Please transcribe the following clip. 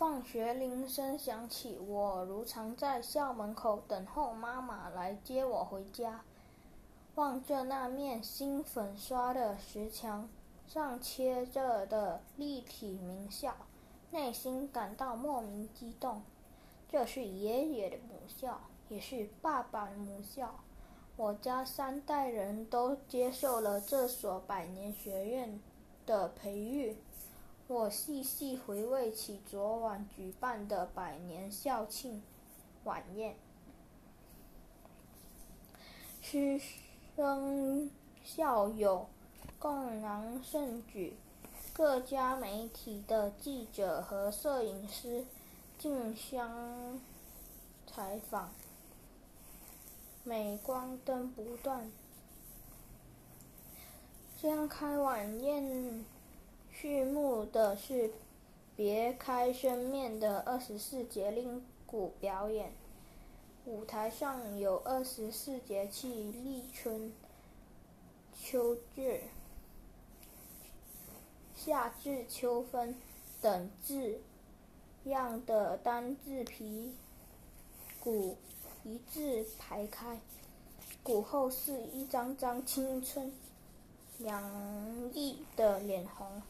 放学铃声响起，我如常在校门口等候妈妈来接我回家。望着那面新粉刷的石墙上贴着的立体名校，内心感到莫名激动。这是爷爷的母校，也是爸爸的母校。我家三代人都接受了这所百年学院的培育。我细细回味起昨晚举办的百年校庆晚宴，师生校友共襄盛举，各家媒体的记者和摄影师竞相采访，镁光灯不断。揭开晚宴。的是别开生面的二十四节令鼓表演，舞台上有二十四节气：立春、秋至、夏至、秋分等字样的单字皮鼓一字排开，鼓后是一张张青春洋溢的脸红。